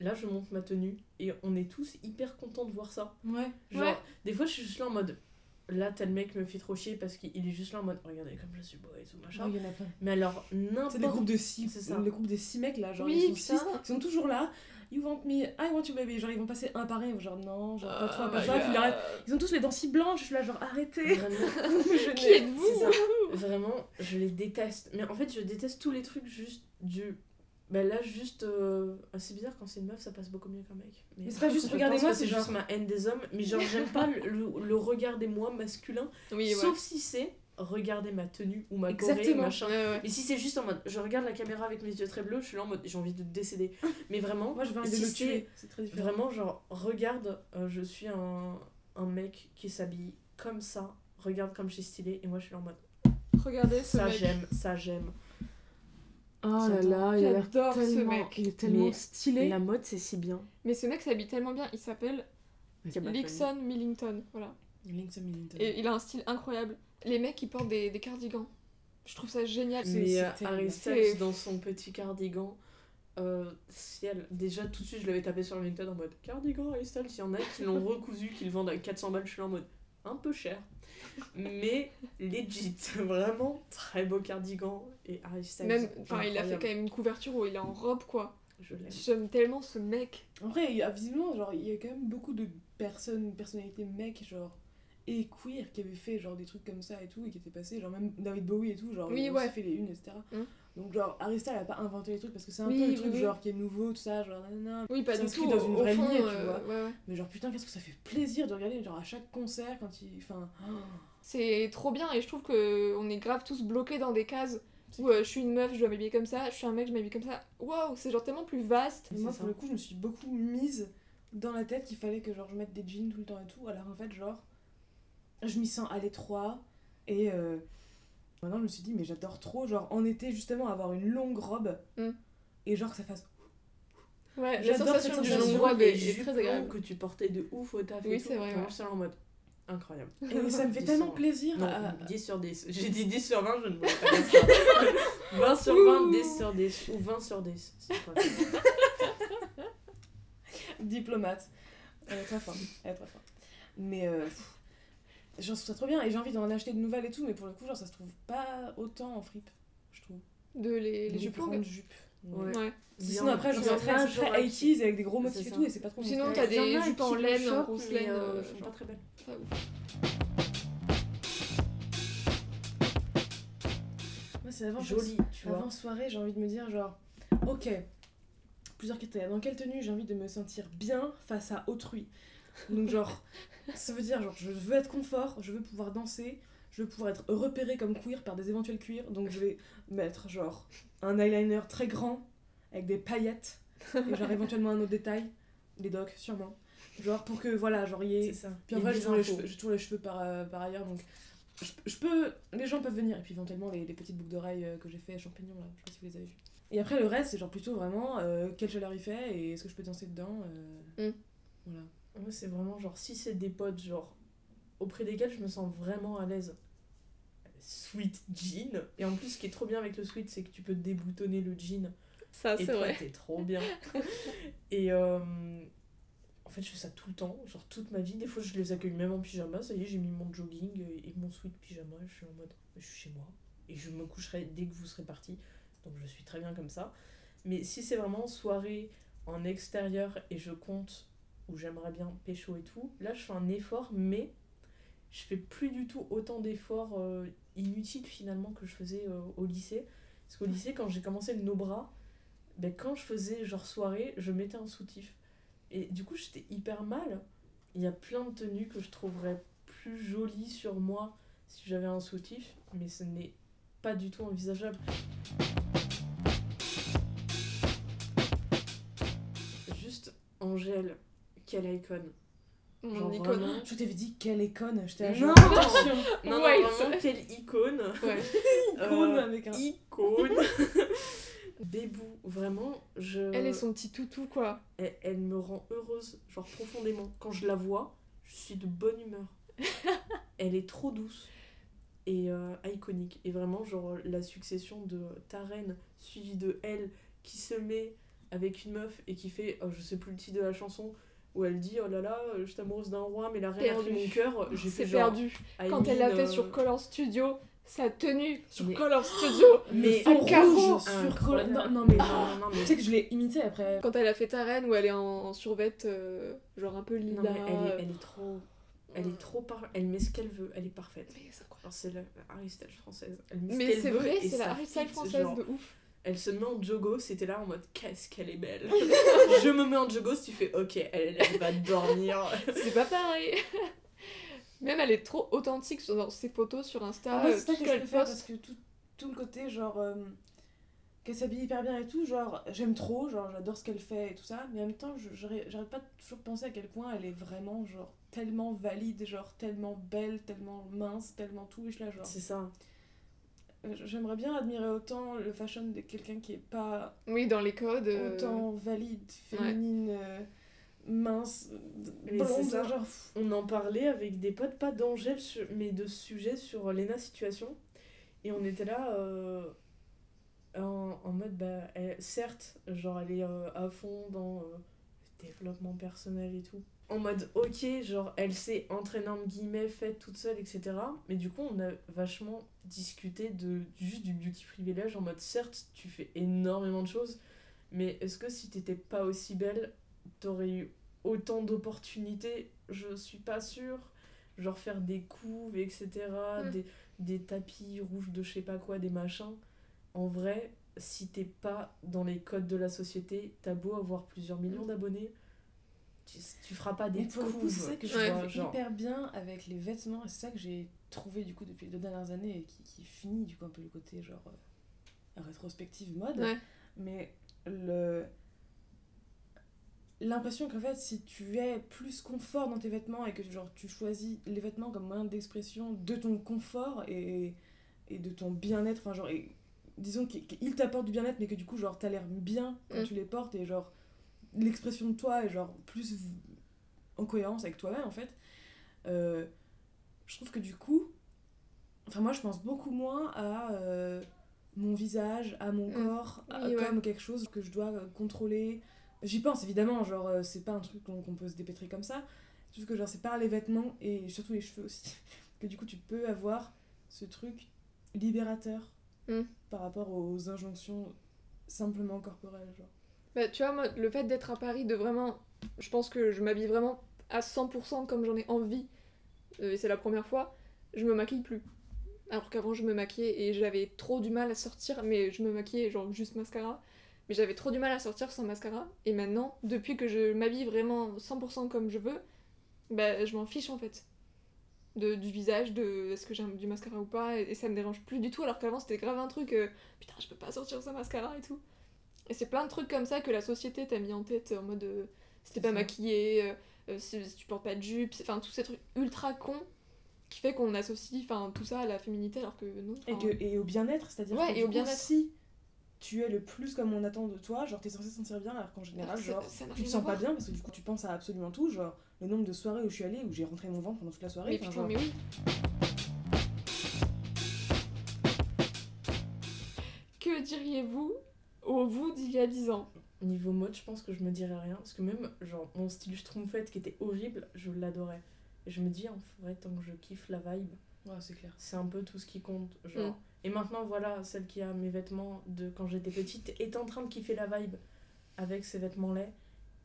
B: Là, je monte ma tenue et on est tous hyper contents de voir ça.
C: Ouais.
B: Genre,
A: Ouais.
B: des fois, je suis juste là en mode. Là, tel mec me fait trop chier parce qu'il est juste là en mode. Regardez comme je suis beau et tout machin.
C: Il y en a plein.
B: Mais alors,
C: C'est des
B: n'importe.
C: groupes de six,
B: C'est ça.
C: le groupe des six mecs là, genre
A: Oui,
C: ils sont six, ils sont toujours là. You want me, I want you baby. Genre ils vont passer un par un, genre non, genre pas toi,
A: Oh
C: pas toi, puis ils arrêtent. Ils ont tous les dents si blanches, je suis là genre arrêtez.
B: Vraiment, [laughs]
C: je
A: Qui êtes-vous.
B: Vraiment, je les déteste. Mais en fait, je déteste tous les trucs juste du. Bah là, juste. euh, ah, c'est bizarre quand c'est une meuf, ça passe beaucoup mieux qu'un mec.
C: Mais c'est pas juste [laughs]
B: je
C: regardez-moi, c'est genre-
B: juste ma haine des hommes. Mais genre, j'aime pas le, le, le regardez-moi masculin.
A: Oui, ouais.
B: Sauf si c'est regardez ma tenue ou ma
C: Exactement.
B: corée, machin.
A: Ouais, ouais.
B: Mais si c'est juste en mode je regarde la caméra avec mes yeux très bleus, je suis là en mode j'ai envie de décéder. Mais vraiment,
C: Moi je de
B: si
C: tuer, c'est très différent.
B: vraiment genre regarde, euh, je suis un, un mec qui s'habille comme ça, regarde comme j'ai stylé et moi je suis là en mode
A: Regardez ce
B: ça j'aime, ça j'aime.
C: Oh
B: là là, il a l'air
A: J'adore ce mec.
C: il est tellement
B: Mais
C: stylé.
B: La mode c'est si bien.
A: Mais ce mec s'habille tellement bien, il s'appelle. Lixon Millington, voilà.
C: Linkson Millington.
A: Et il a un style incroyable. Les mecs, ils portent des, des cardigans. Je trouve ça génial.
B: Mais euh. Harry Styles dans son petit cardigan, euh, ciel. Déjà tout de suite je l'avais tapé sur le Vinted en mode cardigan Harry Styles. Il y en a qui l'ont [laughs] recousu, qui le vendent à 400 balles. Je suis là en mode un peu cher. Mais legit, [laughs] vraiment très beau cardigan. Et Harry Styles.
A: Même, enfin, il a fait quand même une couverture où il est en robe, quoi.
B: Je l'aime.
A: J'aime tellement ce mec.
C: En vrai, il y a, visiblement, genre, il y a quand même beaucoup de personnes, personnalités mecs, genre, et queer qui avaient fait genre des trucs comme ça et tout, et qui étaient passés, genre même David Bowie et tout, genre,
A: Oui,
C: il
A: ouais.
C: fait les unes, etc.
A: Mm.
C: Donc, genre, Harry Styles a pas inventé les trucs parce que c'est un
A: Oui,
C: peu le truc,
A: oui.
C: genre, qui est nouveau, tout ça, genre, nanana.
A: Oui, pas du tout.
C: dans une vraie lignée, tu
A: euh,
C: vois.
A: ouais, ouais.
C: Mais genre, putain, qu'est-ce que ça fait plaisir de regarder, genre, à chaque concert, quand il. Enfin. oh.
A: C'est trop bien et je trouve que on est grave tous bloqués dans des cases où euh, je suis une meuf, je dois m'habiller comme ça, je suis un mec, je m'habille comme ça. Waouh, c'est genre tellement plus vaste.
C: Moi,
B: ça.
C: pour le coup, je me suis beaucoup mise dans la tête qu'il fallait que genre, je mette des jeans tout le temps et tout. Alors en fait, genre, je m'y sens à l'étroit. Et euh, maintenant, je me suis dit, mais j'adore trop, genre, en été, justement, avoir une longue robe.
A: Mm.
C: Et genre, que ça fasse.
A: Ouais, la sensation
C: cette
A: du
C: sensation,
A: longue robe est, très agréable.
B: que tu portais de ouf au taf
A: Oui, c'est vrai, ouais.
B: en mode incroyable.
C: Et ça me [laughs] fait
B: 10
C: tellement plaisir.
B: Non,
C: à-
B: 10 sur 10. J'ai dit 10 sur 20, je ne voulais pas dire ça. [laughs] 20 sur 20,
A: Ouh.
B: 10 sur 10. Ou 20 sur 10. C'est pas grave. [laughs]
C: diplomate. Elle est très forte. Elle est très forte. Mais euh, j'en trouve ça trop bien et j'ai envie d'en acheter de nouvelles et tout, mais pour le coup, genre, ça se trouve pas autant en fripe, je trouve.
A: De les, jupons.
C: grandes jupes.
B: Ouais.
A: Ouais.
C: Sinon,
B: en-
C: après,
B: en
C: c'est
B: a,
C: très, très
B: à qui-
C: 80s avec des gros motifs et tout, et c'est pas trop
A: Sinon, t'as
B: en
A: des jupes en laine, grosse
B: mais,
A: laine,
B: euh,
A: euh,
B: sont pas très belles.
A: Pas ouf.
C: Moi, c'est avant,
B: Joli, tu vois.
C: avant soirée, j'ai envie de me dire, genre, ok, plusieurs critères. Dans quelle tenue j'ai envie de me sentir bien face à autrui? Donc, genre, ça veut dire, genre, je veux être confort, je veux pouvoir danser, je veux pouvoir être repérée comme queer par des éventuels queers, donc je vais mettre, genre, un eyeliner très grand, avec des paillettes, et genre, éventuellement un autre détail, des docks, sûrement. Genre, pour que, voilà, genre, il y ait
B: C'est ça.
C: puis après, je tourne les cheveux, par, euh, par ailleurs, donc je, je peux, les gens peuvent venir. Et puis éventuellement, les, les petites boucles d'oreilles euh, que j'ai fait champignons, là, je sais pas si vous les avez vues. Et après, le reste, c'est genre plutôt vraiment euh, quelle chaleur il fait et est-ce que je peux danser dedans. euh,
A: Mm.
C: Voilà.
B: Moi, c'est vraiment genre, si c'est des potes, genre, auprès desquels je me sens vraiment à l'aise. Sweet jean. Et en plus, ce qui est trop bien avec le sweet, c'est que tu peux déboutonner le jean.
A: Ça,
B: et
A: c'est
B: toi,
A: vrai.
B: t'es trop bien. [laughs] et euh, en fait, je fais ça tout le temps, genre toute ma vie. Des fois, je les accueille même en pyjama. Ça y est, j'ai mis mon jogging et et mon sweat pyjama. Je suis en mode, je suis chez moi. Et je me coucherai dès que vous serez partis. Donc, je suis très bien comme ça. Mais si c'est vraiment soirée en extérieur et je compte où j'aimerais bien pécho et tout, là, je fais un effort, mais je fais plus du tout autant d'efforts euh, inutiles finalement que je faisais euh, au lycée. Parce qu'au lycée, quand j'ai commencé le no bras, ben, quand je faisais genre soirée, je mettais un soutif. Et du coup, j'étais hyper mal. Il y a plein de tenues que je trouverais plus jolies sur moi si j'avais un soutif, mais ce n'est pas du tout envisageable. Juste, Angèle, quelle icône?
A: Mon
B: Genre
A: icône.
B: vraiment-
C: Je t'avais dit quelle icône, je t'ai
B: Non.
C: attention,
B: Non, non, vraiment, quelle icône.
A: Ouais.
C: icône
B: Euh,
C: avec un.
B: Icône. [laughs] Bébou, vraiment, je...
A: Elle et son petit toutou, quoi.
B: elle, elle me rend heureuse, genre profondément. Quand je la vois, je suis de bonne humeur. [laughs] elle est trop douce et euh, iconique. Et vraiment, genre, la succession de ta reine suivie de elle qui se met avec une meuf et qui fait, oh, je sais plus le titre de la chanson, où elle dit, oh là là, je suis amoureuse d'un roi, mais la reine a pris
A: Perdu.
B: mon cœur. J'ai fait genre.
A: perdu.
B: I
A: Quand elle l'a fait
B: euh,
A: sur Color Studio, sa tenue sur
B: Mais-
A: Color [gasps] Studio.
B: Mais
A: à carreaux,
C: rouge sur
B: incroyable.
C: Non, non, mais.
B: Non, non, non, mais
C: Tu sais que je l'ai imité après.
A: Quand elle a fait ta reine où elle est en, en survette, euh, genre un peu
B: Non,
A: lila.
B: mais elle est, elle est trop. Elle est trop par... Elle met ce qu'elle veut, elle est parfaite.
A: Mais c'est
B: la Harry Styles française. Elle met ce
A: Mais c'est vrai, c'est la Harry Styles française
B: genre.
A: de ouf.
B: Elle se met en jogos, c'était là en mode qu'est-ce qu'elle est belle. [laughs] je me mets en jogos, tu fais ok, elle, elle va dormir. [laughs]
A: C'est pas pareil. Même elle est trop authentique sur- dans ses photos sur Insta.
C: Ah, moi,
A: euh,
C: c'est ça que je préfère parce que tout, tout le côté, genre, euh, qu'elle s'habille hyper bien et tout, genre, j'aime trop, genre, j'adore ce qu'elle fait et tout ça, mais en même temps, j'arrive pas de toujours penser à quel point elle est vraiment, genre, tellement valide, genre, tellement belle, tellement mince, tellement tout, et je là, genre,
B: C'est ça.
C: J'aimerais bien admirer autant le fashion de quelqu'un qui est pas
A: Oui, dans les codes. euh,
C: autant valide, féminine, euh, mince, blonde,
B: c'est ça.
C: genre,
B: On en parlait avec des potes, pas d'Angèle, mais de sujets sur Lena Situation. Et on était là euh, en, en mode, bah, elle- certes, genre elle est euh, à fond dans euh, le développement personnel et tout. En mode, ok, genre elle s'est entraînée en guillemets, faite toute seule, etc. Mais du coup, on a vachement discuté de juste du beauty privilège en mode, certes, tu fais énormément de choses, mais est-ce que si t'étais pas aussi belle, t'aurais eu autant d'opportunités? Je suis pas sûre. Genre faire des couves, etc.
A: Mm.
B: Des, des tapis rouges de je sais pas quoi, des machins. En vrai, si t'es pas dans les codes de la société, t'as beau avoir plusieurs millions d'abonnés, tu, tu feras pas des
C: pour le coup,
B: couves.
C: c'est ça que je
A: Ouais.
B: vois,
C: trouve
B: genre.
C: hyper bien avec les vêtements, et c'est ça que j'ai trouvé du coup depuis les deux dernières années et qui, qui finit du coup un peu le côté genre euh, rétrospective mode.
A: Ouais.
C: Mais le l'impression qu'en fait si tu es plus confort dans tes vêtements et que genre tu choisis les vêtements comme moyen d'expression de ton confort et, et de ton bien-être enfin genre et, disons qu'ils qu'ils t'apportent du bien-être mais que du coup genre t'as l'air bien quand
A: Mm.
C: tu les portes et genre l'expression de toi est genre plus en cohérence avec toi-même en fait euh, je trouve que du coup enfin moi je pense beaucoup moins à euh, mon visage à mon
A: Mm.
C: corps à-
A: Oui, ouais.
C: comme quelque chose que je dois euh, contrôler j'y pense évidemment genre c'est pas un truc qu'on peut se dépêtrer comme ça sauf que genre c'est par les vêtements et surtout les cheveux aussi [laughs] que du coup tu peux avoir ce truc libérateur
A: Mm.
C: par rapport aux injonctions simplement corporelles genre
A: Bah, tu vois, moi, le fait d'être à Paris, de vraiment. Je pense que je m'habille vraiment à 100% comme j'en ai envie, euh, et c'est la première fois, je me maquille plus. Alors qu'avant, je me maquillais et j'avais trop du mal à sortir, mais je me maquillais genre juste mascara. Mais j'avais trop du mal à sortir sans mascara. Et maintenant, depuis que je m'habille vraiment 100% comme je veux, bah, je m'en fiche en fait. De, du visage, de est-ce que j'ai du mascara ou pas, et, et ça me dérange plus du tout, alors qu'avant c'était grave un truc, euh, putain, je peux pas sortir sans mascara et tout. Et c'est plein de trucs comme ça que la société t'a mis en tête en mode euh, si t'es
C: C'est
A: pas
C: ça.
A: maquillé, euh, euh, si, si tu portes pas de jupe, enfin tous ces trucs ultra cons qui fait qu'on associe enfin tout ça à la féminité alors que non.
C: et, que, et au bien-être c'est-à-dire
A: Ouais,
C: que
A: et
C: du
A: au
C: coup,
A: bien-être.
C: si tu es le plus comme on attend de toi genre t'es censé te sentir bien alors qu'en général genre
A: ça
C: tu te sens pas bien parce que du coup tu penses à absolument tout genre le nombre de soirées où je suis allée où j'ai rentré mon ventre pendant toute la soirée
A: Mais
C: enfin,
A: putain,
C: genre-
A: mais oui. Que diriez-vous au vous d'il y a 10 ans
B: Niveau mode, je pense que je me dirais rien. Parce que même, genre, mon style schtroumpfette qui était horrible, je l'adorais. Et je me dis, en vrai, tant que je kiffe la vibe,
C: ouais c'est clair
B: c'est un peu tout ce qui compte. Genre.
A: Mm.
B: Et maintenant, voilà, celle qui a mes vêtements de quand j'étais petite est en train de kiffer la vibe avec ses vêtements laids.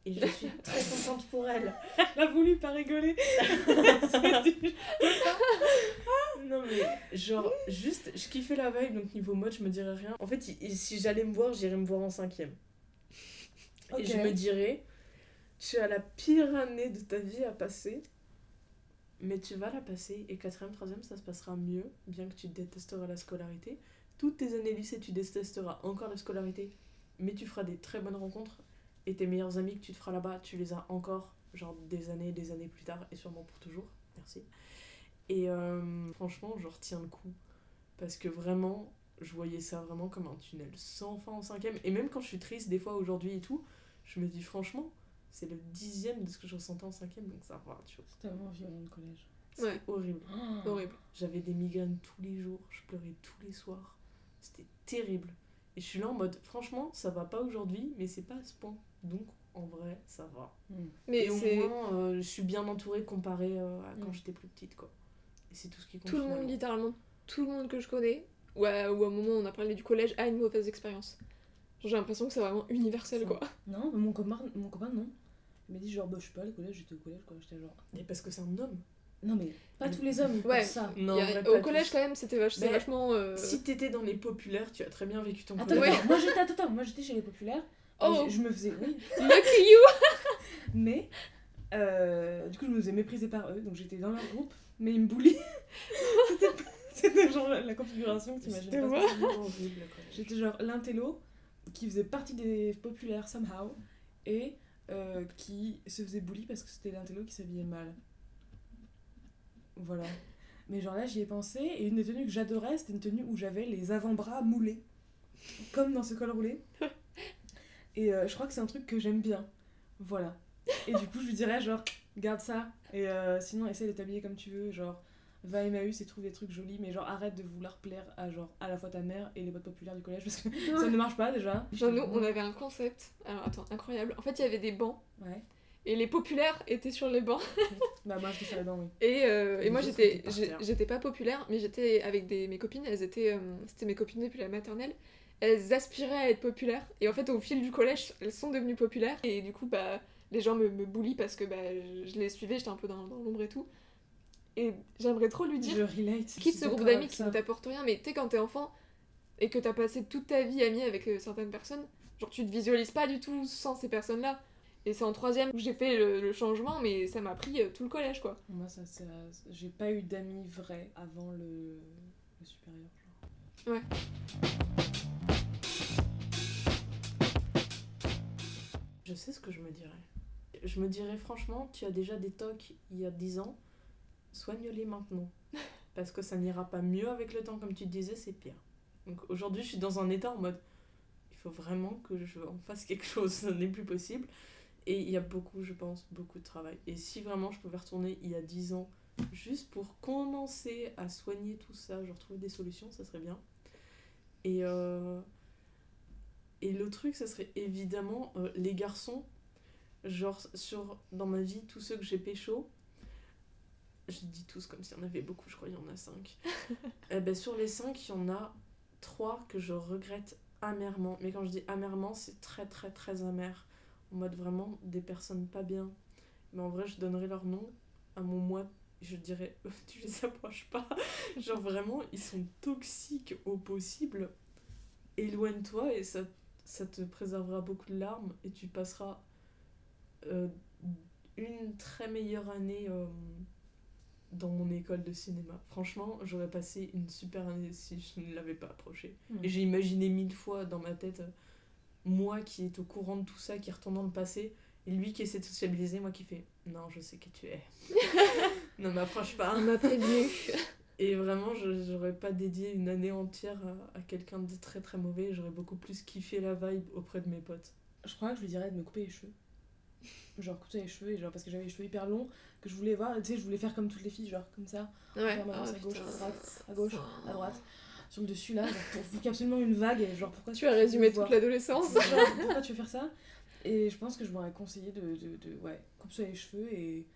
B: Et je suis [laughs] très contente pour elle.
C: elle a voulu pas rigoler [laughs] [laughs] [laughs]
B: Non mais genre juste je kiffais la vibe donc niveau mode je me dirais rien. En fait si j'allais me voir j'irais me voir en cinquième. Et je me dirais tu as la pire année de ta vie à passer mais tu vas la passer et quatrième troisième ça se passera mieux bien que tu détesteras la scolarité. Toutes tes années lycée tu détesteras encore la scolarité mais tu feras des très bonnes rencontres et tes meilleurs amis que tu te feras là-bas tu les as encore genre des années des années plus tard et sûrement pour toujours. Merci. Et euh, franchement, je retiens le coup. Parce que vraiment, je voyais ça vraiment comme un tunnel sans fin en cinquième. Et même quand je suis triste, des fois aujourd'hui et tout, je me dis franchement, c'est le dixième de ce que je ressentais en cinquième, donc ça va, tu vois.
C: c'est tellement violent le collège
B: C'était
A: Ouais.
B: horrible.
A: Horrible.
B: J'avais des migraines tous les jours, je pleurais tous les soirs. C'était terrible. Et je suis là en mode, franchement, ça va pas aujourd'hui, mais c'est pas à ce point. Donc, en vrai, ça va.
A: Mais
B: et au moins, euh, je suis bien entourée comparé euh, à quand
C: Mm.
B: j'étais plus petite, quoi. Et c'est tout ce qui compte.
A: tout le monde, littéralement, tout le monde que je connais, ou à, ou à un moment où on a parlé du collège, a une mauvaise expérience. J'ai l'impression que c'est vraiment universel
C: Ça.
A: quoi.
C: non mon copain mon copain non il m'a dit genre bah je sais pas le collège j'étais au collège quoi j'étais genre
B: Et parce que c'est un homme.
C: non mais pas tous les hommes
A: Ouais.
C: ouais ça
B: Non,
A: a- au collège
B: tous.
A: quand même c'était vach-
B: Mais
A: vachement. euh,
B: Si t'étais dans les populaires, tu as très bien vécu ton
C: attends,
B: collège.
C: attends, [laughs] moi j'étais attends, attends, moi j'étais chez les populaires
A: Oh,
C: je, je me faisais oui
A: lucky you [laughs]
C: mais euh, du coup je me faisais mépriser par eux donc j'étais dans leur groupe mais ils me bully [laughs] c'était genre la, configuration que t'imagines
A: C'était
C: pas. J'étais genre l'intello qui faisait partie des populaires somehow et euh, qui se faisait bully parce que c'était l'intello qui s'habillait mal. Voilà. Mais genre là j'y ai pensé et une des tenues que j'adorais c'était une tenue où j'avais les avant-bras moulés. Comme dans ce col roulé. [laughs] Et euh, je crois que c'est un truc que j'aime bien. Voilà. Et du coup je lui dirais genre garde ça et euh, sinon essaie de t'habiller comme tu veux genre va à Emmaüs et trouve des trucs jolis, mais genre arrête de vouloir plaire à genre à la fois ta mère et les potes populaires du collège parce que [laughs] ça ne marche pas déjà.
A: Genre, nous, on avait un concept. Alors, attends, incroyable. En fait, il y avait des bancs.
C: Ouais.
A: Et les populaires étaient sur les bancs. [laughs]
C: Bah, moi, j'étais sur les bancs, oui.
A: Et, euh, et moi, j'étais j'étais pas populaire, mais j'étais avec des, mes copines. Elles étaient. euh, C'était mes copines depuis la maternelle. Elles aspiraient à être populaires. Et en fait, au fil du collège, elles sont devenues populaires. Et du coup, bah, les gens me, me parce que bah, je, je les suivais, j'étais un peu dans, dans l'ombre et tout. Et j'aimerais trop lui dire
C: Je relate.
A: quitte ce groupe d'amis qui ne t'apporte rien, mais tu sais, quand t'es enfant et que t'as passé toute ta vie amie avec euh, certaines personnes, genre tu te visualises pas du tout sans ces personnes-là. Et c'est en troisième où j'ai fait le, le changement, mais ça m'a pris euh, tout le collège, quoi.
C: Moi, ça, ça- j'ai pas eu d'amis vrais avant le, le supérieur. Genre.
A: Ouais.
B: Je sais ce que je me dirais. Je me dirais franchement, tu as déjà des tocs il y a 10 ans, soigne-les maintenant. [laughs] Parce que ça n'ira pas mieux avec le temps, comme tu disais, c'est pire. Donc aujourd'hui, je suis dans un état en mode, il faut vraiment que je en fasse quelque chose, ça n'est plus possible. Et il y a beaucoup, je pense, beaucoup de travail. Et si vraiment je pouvais retourner il y a 10 ans, juste pour commencer à soigner tout ça, genre trouver des solutions, ça serait bien. Et, euh, et le truc, ça serait évidemment euh, les garçons. Genre, sur, dans ma vie, tous ceux que j'ai pécho, je dis tous comme s'il y en avait beaucoup, je crois qu'il y en a 5. [laughs] eh ben, sur les 5, il y en a 3 que je regrette amèrement. Mais quand je dis amèrement, c'est très très très amer. En mode vraiment des personnes pas bien. Mais en vrai, je donnerais leur nom à mon moi. Je dirais, [laughs] tu les approches pas. [laughs] Genre vraiment, ils sont toxiques au possible. Éloigne-toi et ça, ça te préservera beaucoup de larmes et tu passeras une très meilleure année euh, dans mon école de cinéma. Franchement, j'aurais passé une super année si je ne l'avais pas approché. Et j'ai imaginé mille fois dans ma tête, euh, moi qui est au courant de tout ça, qui retourne dans le passé, et lui qui essaie de sociabiliser, moi qui fais Non, je sais qui tu es. [laughs] ne m'approche pas.
A: On m'a prévenu. [laughs]
B: Et vraiment, je j'aurais pas dédié une année entière à, à quelqu'un de très très mauvais. J'aurais beaucoup plus kiffé la vibe auprès de mes potes.
C: Je crois que je lui dirais de me couper les cheveux. Genre couper les cheveux, et genre parce que j'avais les cheveux hyper longs, que je voulais voir, tu sais, je voulais faire comme toutes les filles, genre comme ça,
A: Ouais. Ah,
C: à gauche, à droite, à gauche, à droite, sur le dessus là, pour, qu'il absolument une vague, et genre pourquoi
A: Tu as résumé toute l'adolescence.
C: Pourquoi tu veux faire ça? Et je pense que je m'aurais conseillé de, de, de ouais, coupe-toi les cheveux et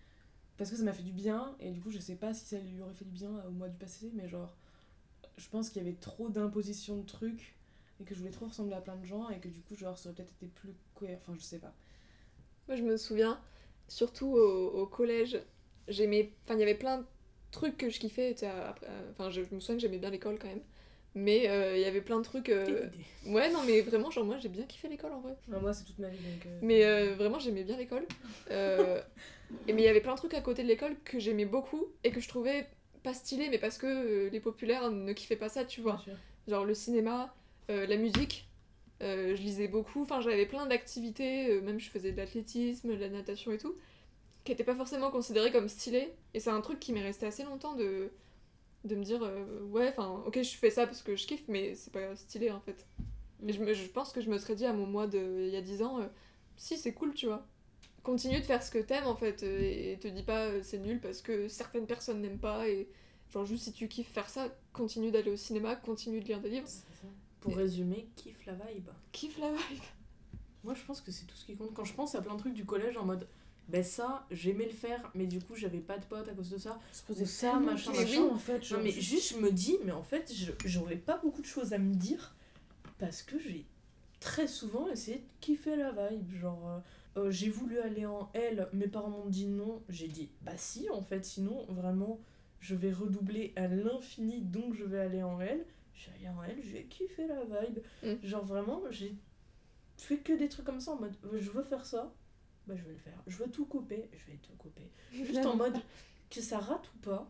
C: parce que ça m'a fait du bien et du coup je sais pas si ça lui aurait fait du bien au mois du passé mais genre je pense qu'il y avait trop d'imposition de trucs et que je voulais trop ressembler à plein de gens et que du coup genre ça aurait peut-être été plus cohérent enfin je sais pas
A: Moi, je me souviens, surtout au, au collège, j'aimais. Enfin, il y avait plein de trucs que je kiffais. euh, Enfin, je, je me souviens que j'aimais bien l'école quand même. Mais euh, il y avait plein de trucs. euh. Ouais, non, mais vraiment, genre, moi, j'ai bien kiffé l'école en vrai.
C: Enfin, moi c'est toute ma vie donc euh,
A: Mais vraiment, j'aimais bien l'école. [laughs] Et mais il y avait plein de trucs à côté de l'école que j'aimais beaucoup et que je trouvais pas stylé, mais parce que les populaires ne kiffaient pas ça, tu vois. Genre le cinéma, la musique. Euh, je lisais beaucoup, enfin j'avais plein d'activités, euh, même je faisais de l'athlétisme, de la natation et tout, qui n'étaient pas forcément considérées comme stylées. Et c'est un truc qui m'est resté assez longtemps de, de me dire, euh, ouais, enfin, ok, je fais ça parce que je kiffe, mais c'est pas stylé en fait. Et je, pense que je me serais dit à mon mois il y a 10 ans, si c'est cool, tu vois. Continue de faire ce que t'aimes en fait, euh, et te dis pas c'est nul parce que certaines personnes n'aiment pas, et genre juste si tu kiffes faire ça, continue d'aller au cinéma, continue de lire des livres.
B: Pour résumer, kiffe la vibe.
A: Kiffe la vibe.
B: Moi, je pense que c'est tout ce qui compte. Quand je pense à plein de trucs du collège en mode, ben ça, j'aimais le faire, mais du coup, j'avais pas de potes à cause de ça. ça, machin,
A: machin.
C: en fait genre,
B: Non, mais
C: je-
B: juste, je me dis, mais en fait, je- j'aurais pas beaucoup de choses à me dire parce que j'ai très souvent essayé de kiffer la vibe. Genre, euh, euh, j'ai voulu aller en L, mes parents m'ont dit non. J'ai dit, bah si, en fait, sinon, vraiment, je vais redoubler à l'infini, donc je vais aller en L. Je suis allée en L, j'ai kiffé la vibe.
A: Mm.
B: Genre, vraiment, j'ai fait que des trucs comme ça en mode, euh, je veux faire ça, bah je vais le faire. Je veux tout couper, je vais tout couper. Juste en mode [laughs] que ça rate ou pas,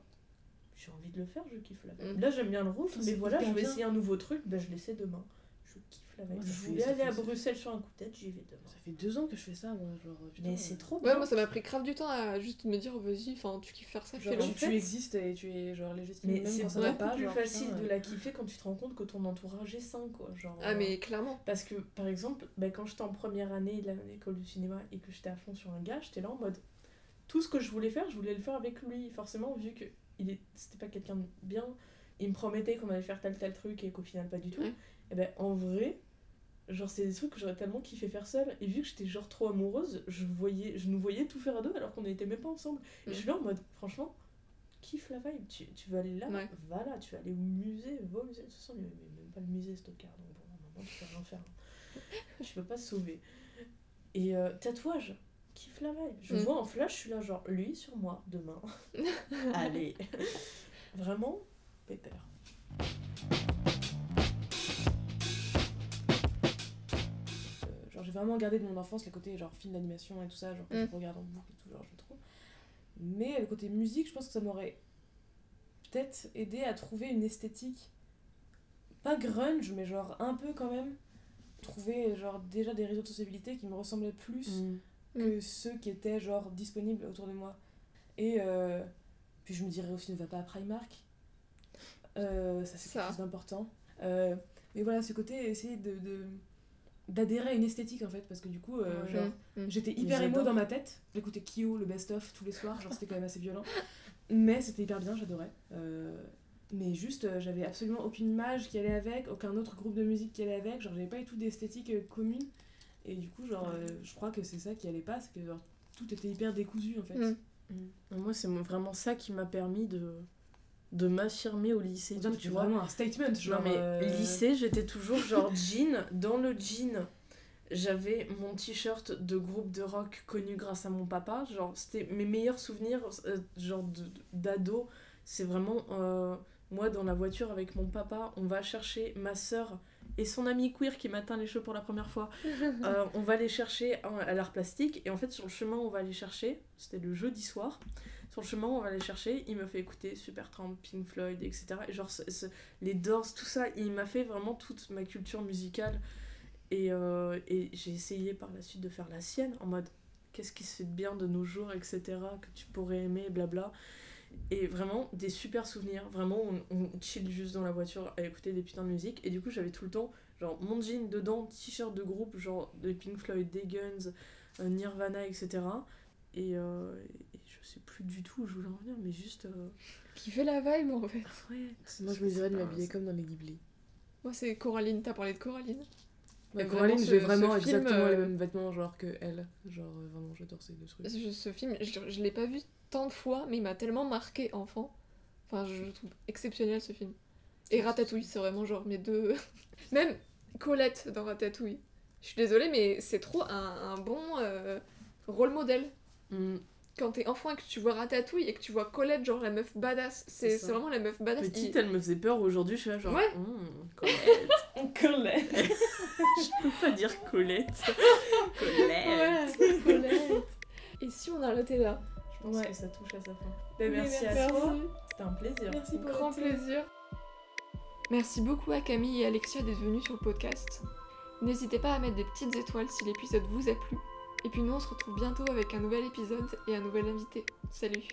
B: j'ai envie de le faire, je kiffe la vibe.
A: Mm.
B: Là j'aime bien le rouge, mais voilà, je vais
C: bien.
B: essayer un nouveau truc, bah je l'essaie demain. Je kiffe la.
C: Ouais,
B: je voulais aller à Bruxelles sur un coup de tête, j'y vais demain.
C: ça fait deux ans que je fais ça moi genre putain,
B: Mais c'est
C: euh,
B: trop
A: Ouais,
B: bien.
A: moi ça m'a pris grave du temps à juste me dire, vas-y, enfin tu kiffes faire ça,
C: genre,
A: fais-le.
C: tu, tu existes et tu es genre légitime
B: Mais
C: même
B: c'est
C: quand ça
B: beaucoup
C: va pas
B: plus
C: genre,
B: facile
C: putain,
B: de
C: euh,
B: la kiffer quand tu te rends compte que ton entourage est sain, quoi. Genre,
A: Ah,
B: euh,
A: mais clairement.
B: Parce que, par exemple, bah, quand j'étais en première année de l'école du cinéma et que j'étais à fond sur un gars, j'étais là en mode. Tout ce que je voulais faire, je voulais le faire avec lui. Forcément, vu que il est- c'était pas quelqu'un de bien. Il me promettait qu'on allait faire tel tel truc et qu'au final pas du tout.
A: Ouais.
B: Et ben en vrai, genre c'est des trucs que j'aurais tellement kiffé faire seule. Et vu que j'étais genre trop amoureuse, je voyais, je nous voyais tout faire à deux alors qu'on n'était même pas ensemble. Et
A: Mm.
B: je suis là en mode, franchement, kiffe la vibe. Tu, tu vas aller là,
A: Ouais.
B: va là. Tu vas aller au musée, va au musée. De toute façon, il y a même pas le musée, Stockard. Donc bon, moment, tu peux rien faire. hein. [laughs] Je peux pas se sauver. Et euh, tatouage, kiffe la vibe. Je
A: Mm.
B: vois en flash, je suis là, genre, lui sur moi, demain. [laughs] Allez. Vraiment, pépère.
C: J'ai vraiment gardé de mon enfance les côtés genre film d'animation et tout ça, genre que
A: Mm.
C: je regarde en boucle et tout, genre je trouve. Mais le côté musique, je pense que ça m'aurait peut-être aidé à trouver une esthétique pas grunge, mais genre un peu quand même trouver genre déjà des réseaux de sociabilité qui me ressemblaient plus que ceux qui étaient genre disponibles autour de moi. Et euh, puis je me dirais aussi ne va pas à Primark. Euh, ça c'est quelque chose d'important. Euh, mais voilà, ce côté essayer de de- d'adhérer à une esthétique en fait parce que du coup euh,
B: Ouais.
C: genre
A: Mm, mm.
C: j'étais hyper émo dans ma tête. J'écoutais Kyo le best of tous les soirs. Genre c'était quand même assez violent. Mais c'était hyper bien j'adorais. Euh, mais juste euh, j'avais absolument aucune image qui allait avec aucun autre groupe de musique qui allait avec. Genre j'avais pas du tout d'esthétique euh, commune. Et du coup genre euh, je crois que c'est ça qui allait pas c'est que genre tout était hyper décousu en fait.
A: Mm.
B: Moi, c'est vraiment ça qui m'a permis de, de m'affirmer au lycée.
C: Que
B: tu vois.
C: vraiment un statement genre
B: non mais
C: euh,
B: lycée, j'étais toujours genre jean. Dans le jean, j'avais mon t-shirt de groupe de rock connu grâce à mon papa. Genre, c'était mes meilleurs souvenirs, euh, genre d'ado. C'est vraiment euh, moi dans la voiture avec mon papa, on va chercher ma sœur et son ami queer qui m'a teint les cheveux pour la première fois. [laughs] Euh, on va les chercher à à l'art plastique et en fait sur le chemin on va les chercher. C'était le jeudi soir. Chemin on va les chercher. Il me fait écouter Supertramp, Pink Floyd, etc. Et genre les Doors, tout ça, il m'a fait vraiment toute ma culture musicale. Et, euh, et j'ai essayé par la suite de faire la sienne en mode qu'est-ce qui se fait de bien de nos jours, etc. que tu pourrais aimer, blabla. Et vraiment des super souvenirs. Vraiment, on, on chill juste dans la voiture à écouter des putains de musique. Et du coup, j'avais tout le temps, genre, mon jean dedans, t-shirt de groupe, genre des Pink Floyd, des Guns, euh, Nirvana, etc. Et, euh, et je sais plus du tout où je voulais en venir, mais juste. euh,
A: Qui fait la vibe en fait.
B: ouais,
C: moi je me dirais de m'habiller comme dans les Ghibli
A: Moi, c'est Coraline, t'as parlé de Coraline.
C: Ouais, Coraline,
A: vraiment, ce-
C: j'ai vraiment
A: ce film,
C: exactement
A: euh,
C: les mêmes vêtements genre que elle. Genre euh, vraiment j'adore ces deux trucs.
A: Ce film, je, je l'ai pas vu tant de fois, mais il m'a tellement marqué enfant. Enfin, je le trouve exceptionnel ce film. Et Ratatouille, c'est vraiment genre mes deux. [laughs] Même Colette dans Ratatouille. Je suis désolée, mais c'est trop un, un bon euh, rôle modèle.
B: Mm.
A: Quand t'es enfant et que tu vois Ratatouille et que tu vois Colette, genre la meuf badass, c'est vraiment la meuf badass.
B: Petite,
A: Il-
B: elle me faisait peur aujourd'hui, je suis là genre.
A: Ouais.
B: Hmm, [laughs] Colette.
C: Colette [laughs]
B: je peux pas dire Colette. Colette.
A: Ouais, Colette. Et si on arrêtait là?
B: Je pense
C: Ouais.
B: que ça touche à sa fin. Ben,
C: Oui,
B: merci,
C: merci.
B: à toi. C'était un plaisir.
C: Merci pour
A: Grand plaisir. Merci beaucoup à Camille et Alexia d'être venus sur le podcast. N'hésitez pas à mettre des petites étoiles si l'épisode vous a plu. Et puis nous on se retrouve bientôt avec un nouvel épisode et un nouvel invité. Salut